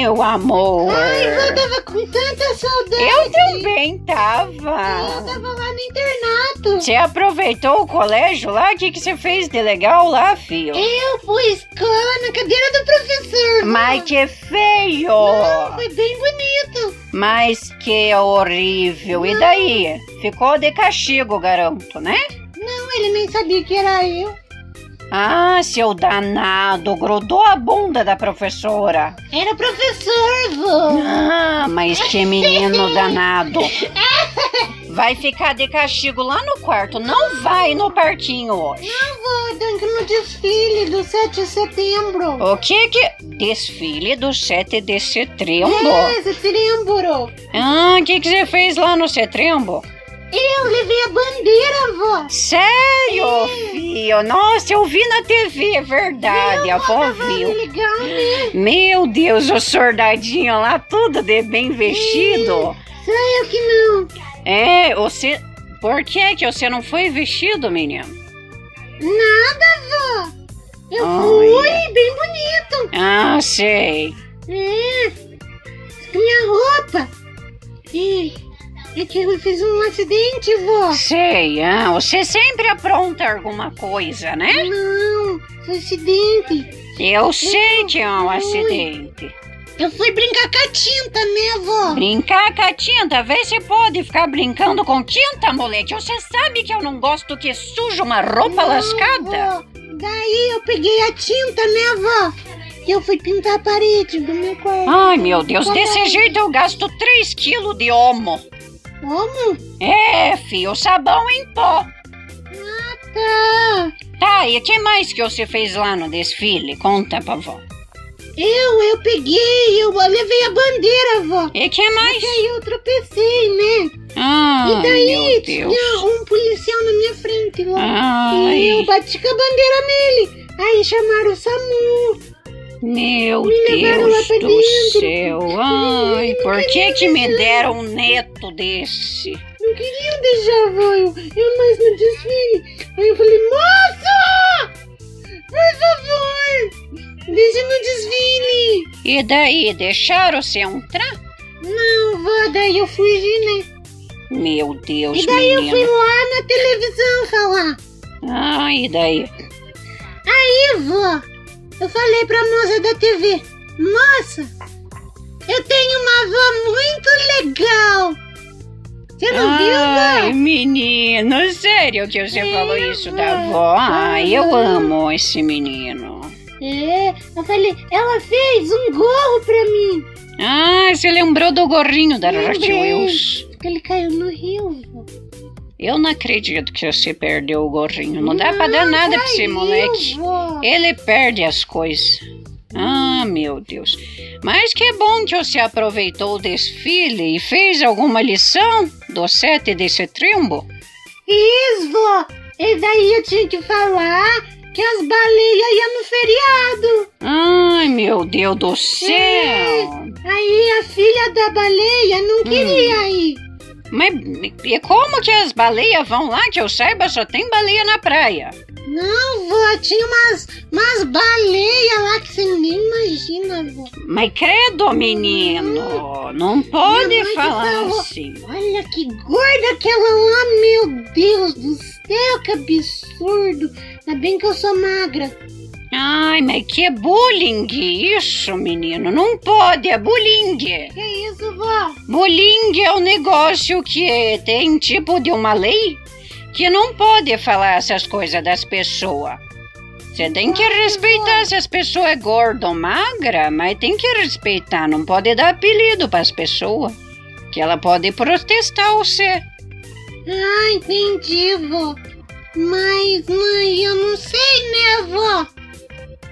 meu amor. Ai, vó, tava com tanta saudade. Eu também Eu tava. tava lá no internato. Você aproveitou o colégio lá? O que, que você fez de legal lá, filho? Eu pus cola na cadeira do professor. Mas que feio! Não, foi bem bonito. Mas que horrível! E daí? Ficou de castigo, garanto, né? Não, ele nem sabia que era eu. Ah, seu danado, grudou a bunda da professora. Era professor, vô. Ah, mas que menino danado. Vai ficar de castigo lá no quarto, não vai no parquinho hoje. Não, vô, tenho que ir no desfile do 7 de setembro. O que que... Desfile do 7 de setembro? É, setembro. Ah, o que que você fez lá no setembro? Eu levei a bandeira, vó. Sério, filho? Nossa, eu vi na TV, é verdade, a avó Tava viu. legal, né? Meu Deus, o soldadinho lá, tudo de bem vestido. Só eu que não. É, você... Por que que você não foi vestido, menino? Nada, vó. Eu Olha. fui bem bonito. Ah, sei. É. é que eu fiz um acidente, vó. Sei, ah, você sempre apronta alguma coisa, né? Não, foi acidente. Eu sei que é um acidente. Eu fui brincar com a tinta, né, vó? Brincar com a tinta, vê se pode ficar brincando com tinta, moleque. Você sabe que eu não gosto que suja uma roupa Não, lascada. vó. Daí eu peguei a tinta, né, vó? E eu fui pintar a parede do meu quarto. Ai, meu Deus, desse Colégio. jeito eu gasto 3 quilos de homo. Como? É, fio, sabão em pó. Tá. Tá, e o que mais que você fez lá no desfile? Conta pra vó. Eu, eu peguei, eu levei a bandeira, vó. E que mais? E aí eu tropecei, né? Ai, e daí meu tinha um policial na minha frente lá. E eu Ai, bati com a bandeira nele. Aí chamaram o SAMU. Meu Me Deus pra do dentro. céu. Ai, por que que me deram um neto desse? Não queriam deixar, vó. Eu, mais no desfile. Aí eu falei, moça! Por favor! Deixa no desfile. E daí, deixaram você entrar? Não, vó, daí eu fugi, né? Meu Deus, E daí eu fui lá na televisão falar. Ai, e daí? Aí, vó, eu falei pra moça da TV, moça, eu tenho uma avó muito legal. Você não viu, Ai, menino, sério que você É, falou isso da vó. avó? Ai, eu amo esse menino. É, eu falei, ela fez um gorro pra mim. Ah, você lembrou do gorrinho da Lembrei. Wheels. Porque ele caiu no rio, vó. Eu não acredito que você perdeu o gorrinho. Não dá pra dar nada pra esse moleque. vó. Ele perde as coisas. Ah, meu Deus. Mas que bom que você aproveitou o desfile e fez alguma lição do 7 de setembro. Isso, vó. E daí eu tinha que falar que as baleias iam no feriado. Ai, meu Deus do céu. Aí a filha da baleia não queria ir. Mas e como que as baleias vão lá? Que eu saiba, só tem baleia na praia. Não, vó, tinha umas, umas baleias lá que você nem imagina, vó. Mas credo, menino, não pode que falar falou. assim. Olha que gorda aquela lá, meu Deus do céu, que absurdo. Ainda bem que eu sou magra. Ai, mas que bullying isso, menino? Não pode, é bullying. Que isso, vó? Bullying é um negócio que tem tipo de uma lei que não pode falar essas coisas das pessoas. Você tem que respeitar se as pessoas é gorda ou magra, mas tem que respeitar, não pode dar apelido para as pessoas. Que ela pode protestar você. Ah, entendi, vó. Mas, mãe, eu não sei, né, vó?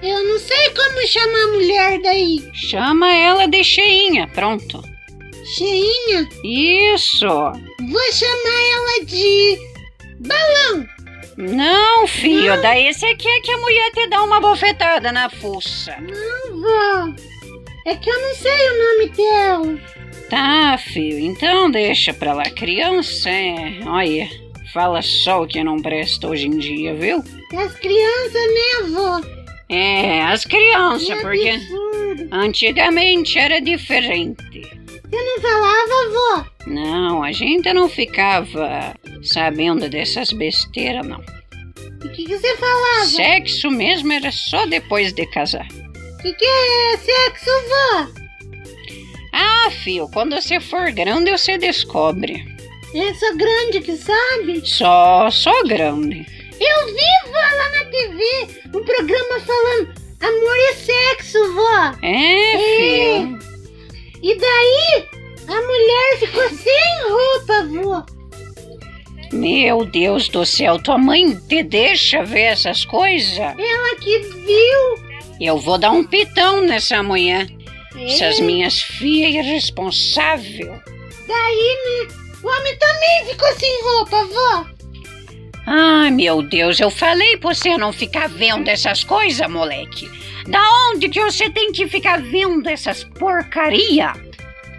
Eu não sei como chamar a mulher daí. Chama ela de cheinha, pronto. Cheinha? Isso. Vou chamar ela de balão. Não, filho, daí você quer que a mulher te dá uma bofetada na fuça. Não, vó. É que eu não sei o nome dela. Tá, filho, então deixa pra lá. Criança, é... olha, fala só o que não presta hoje em dia, viu? As crianças, né, vó? É, as crianças, porque absurdo. antigamente era diferente. Você não falava, vó? Não, a gente não ficava sabendo dessas besteiras, não. O que, que você falava? Sexo mesmo era só depois de casar. O que, que é sexo, vó? Ah, filho, quando você for grande você descobre. Eu sou grande que sabe. Só, só grande. Eu vi, um programa falando amor e sexo, vó. É, filho. E daí, a mulher ficou sem roupa, vó. Meu Deus do céu, tua mãe te deixa ver essas coisas? Ela que viu. Eu vou dar um pitão nessa mulher. É. Essas minhas filhas irresponsáveis. Daí, o homem também ficou sem roupa, vó. Ai, meu Deus, eu falei pra você não ficar vendo essas coisas, moleque. Da onde que você tem que ficar vendo essas porcaria?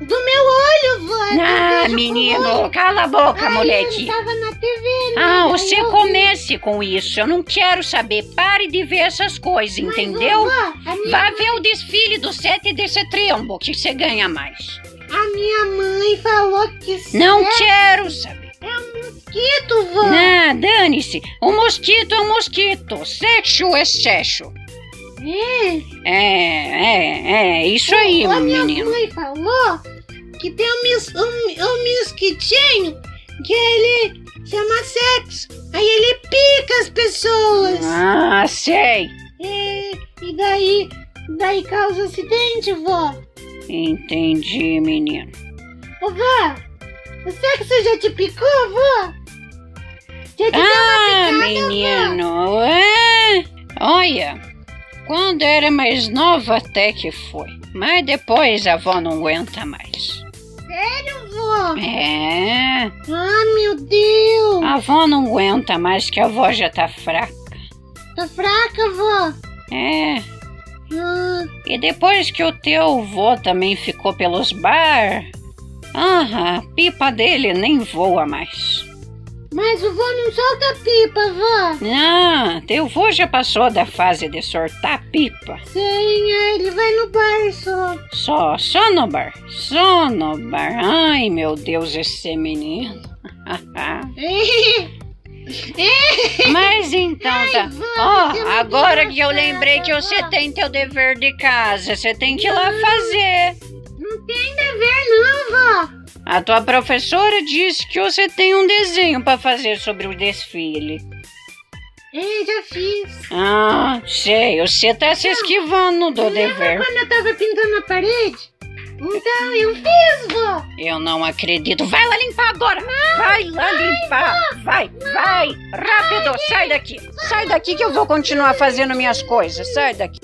Do meu olho, vó. eu Ah, menino, cala a boca, Ai, moleque. Ele tava na TV, né? Ah, você eu vi. comece com isso. Eu não quero saber. Pare de ver essas coisas, Mas, entendeu? vó, a minha, Vá ver o desfile do sete desse triângulo que você ganha mais. a minha mãe falou que Não quero saber. é mosquito, vó. Não, dane-se. Um mosquito é um mosquito. Sexo é sexo. É. É, é, é. Isso aí, a minha menino. mãe falou que tem um, mis, um, um mosquitinho que ele chama sexo. Aí ele pica as pessoas. Ah, sei. É, e daí, daí causa acidente, vó. Entendi, menino. Ô, vó, o sexo já te picou, vó? Ah, picada, vó? menino. É. Olha, quando era mais nova até que foi. Mas depois a avó não aguenta mais. Sério, vó? É. Ah, meu Deus. A avó não aguenta mais que a avó já tá fraca. Tá fraca, vó? É. Ah, E depois que o teu vô também ficou pelos bar, ah, a pipa dele nem voa mais. Mas o vô não solta pipa, vó. Ah, teu vô já passou da fase de sortar pipa. Sim, é, ele vai no bar só. Só, só no bar, só no bar. Ai, meu Deus, esse menino. Mas então tá. Ó, não agora que eu lembrei que você tem teu dever de casa, você tem que ir lá fazer. Não tem dever não. A tua professora disse que você tem um desenho para fazer sobre o desfile. É, já fiz. Ah, sei, você tá se esquivando do Lembra dever. quando eu tava pintando a parede? Então eu fiz, vó. Eu não acredito. Vai lá limpar agora. Vai lá limpar. Vai, vai. Rápido, sai daqui. Sai daqui que eu vou continuar fazendo minhas coisas. Sai daqui.